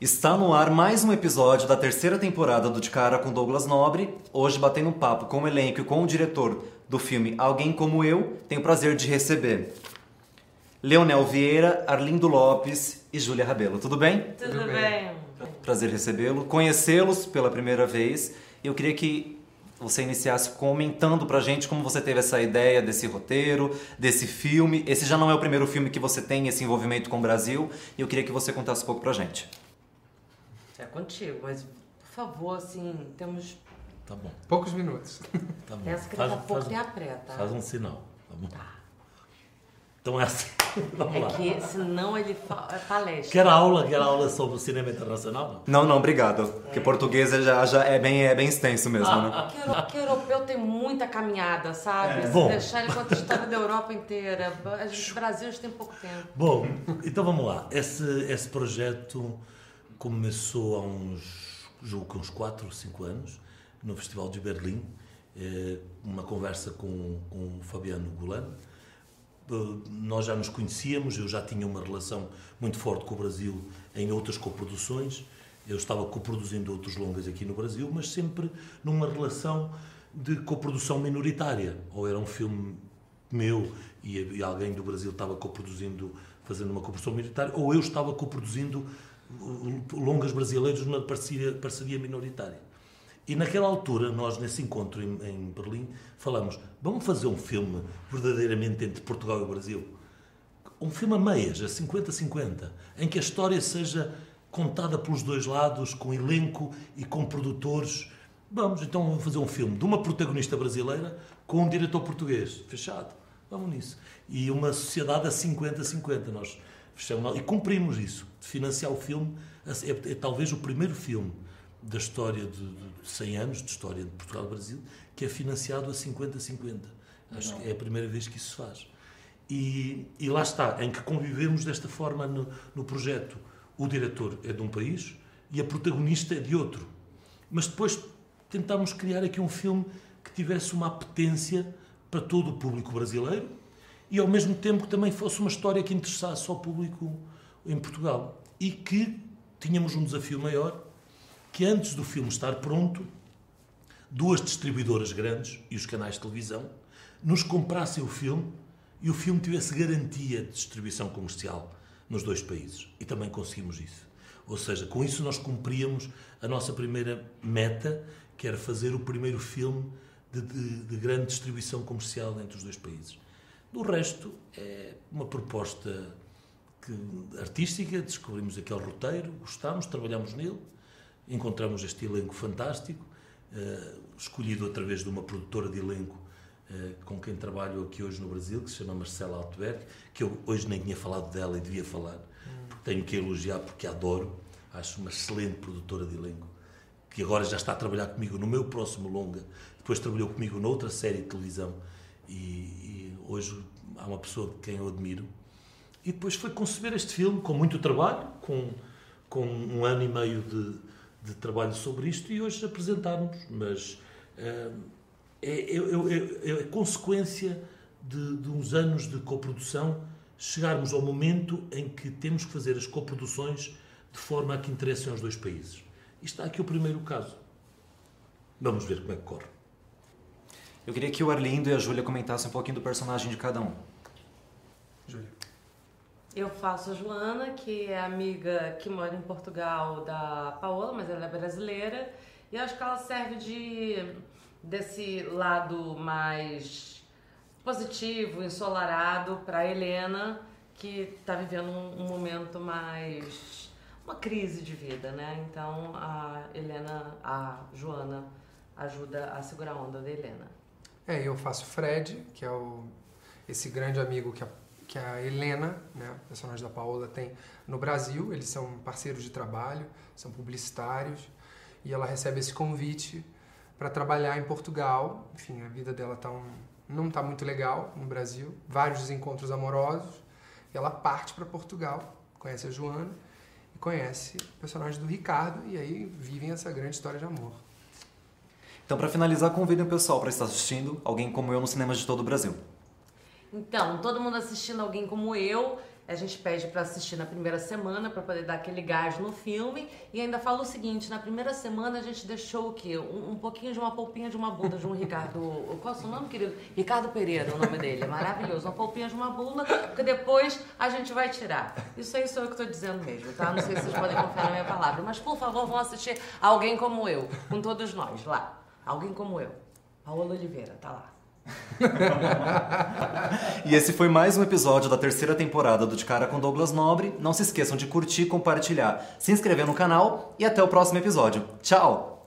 Está no ar mais um episódio da terceira temporada do De Cara com Douglas Nobre. Hoje, batendo um papo com o elenco e com o diretor do filme Alguém Como Eu, tenho o prazer de receber Leonel Vieira, Arlindo Lopes e Júlia Rabelo. Tudo bem? Tudo, Tudo bem. Prazer recebê-lo, conhecê-los pela primeira vez. Eu queria que você iniciasse comentando pra gente como você teve essa ideia desse roteiro, desse filme. Esse já não é o primeiro filme que você tem esse envolvimento com o Brasil, e eu queria que você contasse um pouco pra gente. É contigo, mas por favor, assim, temos. Tá bom. Poucos minutos. Tá bom. Pensa que daqui a pouco tem a preta. Faz um sinal, tá bom? Tá. Então é assim. Vamos É lá. que senão ele fa... é palestra. Quer aula? Quer aula sobre o cinema internacional? Não? Não, obrigado. Porque português já, já é, bem, é bem extenso mesmo, né? Que, euro- que europeu tem muita caminhada, sabe? Se Bom. deixar ele conta a história da Europa inteira. A gente, Brasil, a gente tem pouco tempo. Bom, então vamos lá. Esse, esse projeto começou há uns, julgo que uns 4 ou 5 anos, no Festival de Berlim, eh, uma conversa com, com o Fabiano Golan. Eh, Nós já nos conhecíamos, eu já tinha uma relação muito forte com o Brasil em outras coproduções. Eu estava coproduzindo outros longas aqui no Brasil, mas sempre numa relação de coprodução minoritária. Ou era um filme meu e, alguém do Brasil estava coproduzindo, fazendo uma coprodução minoritária, ou eu estava coproduzindo longas brasileiros numa parceria, parceria minoritária. E naquela altura, nós nesse encontro em, em Berlim, falamos: vamos fazer um filme verdadeiramente entre Portugal e o Brasil. Um filme a meias, a 50-50, em que a história seja contada pelos dois lados, com elenco e com produtores. Vamos, então vamos fazer um filme de uma protagonista brasileira com um diretor português. Fechado. Vamos nisso. E uma sociedade a 50-50. Nós e cumprimos isso. De financiar o filme. É, é talvez o primeiro filme da história de, de 100 anos, de história de Portugal e Brasil, que é financiado a 50-50. Acho que é a primeira vez que isso se faz. E, e lá está, em que convivemos desta forma no, no projeto. O diretor é de um país e a protagonista é de outro. Mas depois tentámos criar aqui um filme que tivesse uma apetência para todo o público brasileiro e ao mesmo tempo que também fosse uma história que interessasse ao público em Portugal. E que tínhamos um desafio maior, que antes do filme estar pronto, duas distribuidoras grandes e os canais de televisão nos comprassem o filme e o filme tivesse garantia de distribuição comercial nos dois países. E também conseguimos isso. Ou seja, com isso nós cumpríamos a nossa primeira meta, que era fazer o primeiro filme de, de- de grande distribuição comercial entre os dois países. Do resto, é uma proposta que- artística, descobrimos aquele roteiro, gostámos, trabalhamos nele, encontramos este elenco fantástico, eh, escolhido através de uma produtora de elenco eh, com quem trabalho aqui hoje no Brasil, que se chama Marcela Altberg, que eu hoje nem tinha falado dela e devia falar, porque tenho que elogiar porque adoro, acho uma excelente produtora de elenco, que agora já está a trabalhar comigo no meu próximo longa, depois trabalhou comigo noutra série de televisão e, e hoje há uma pessoa de quem eu admiro. E depois foi conceber este filme com muito trabalho, com, com um ano e meio de, de trabalho sobre isto e hoje apresentarmos. Mas eh, é, é, é, é, é consequência de, de uns anos de coprodução chegarmos ao momento em que temos que fazer as coproduções de forma a que interessem aos dois países. E está aqui o primeiro caso. Vamos ver como é que corre. Eu queria que o Arlindo e a Júlia comentassem um pouquinho do personagem de cada um. Júlia. Eu faço a Joana, que é amiga que mora em Portugal da Paola, mas ela é brasileira. E eu acho que ela serve de desse lado mais positivo, ensolarado para Helena, que está vivendo um, um momento mais uma crise de vida, né? Então a Helena, a Joana ajuda a segurar a onda da Helena. É, eu faço Fred, que é o, esse grande amigo que a, que a Helena, né, personagem da Paola, tem no Brasil. Eles são parceiros de trabalho, são publicitários, e ela recebe esse convite para trabalhar em Portugal. Enfim, a vida dela tá um, não está muito legal no Brasil, vários desencontros amorosos, e ela parte para Portugal, conhece a Joana e conhece o personagem do Ricardo, e aí vivem essa grande história de amor. Então, para finalizar, convidem o pessoal para estar assistindo Alguém Como Eu nos cinemas de todo o Brasil. Então, todo mundo assistindo alguém como eu, A gente pede para assistir na primeira semana para poder dar aquele gás no filme e ainda fala o seguinte: na primeira semana a gente deixou o quê? Um, um pouquinho de uma polpinha de uma bunda de um Ricardo. Qual é o seu nome, querido? Ricardo Pereira, o nome dele. Maravilhoso. Uma polpinha de uma bunda que depois a gente vai tirar. Isso aí sou eu que estou dizendo mesmo, tá? Não sei se vocês podem confiar na minha palavra. Mas por favor, vão assistir Alguém Como Eu, com todos nós lá. Alguém Como Eu. Paola Oliveira, tá lá. e esse foi mais um episódio da terceira temporada do De Cara com Douglas Nobre. Não se esqueçam de curtir, compartilhar, se inscrever no canal e até o próximo episódio. Tchau!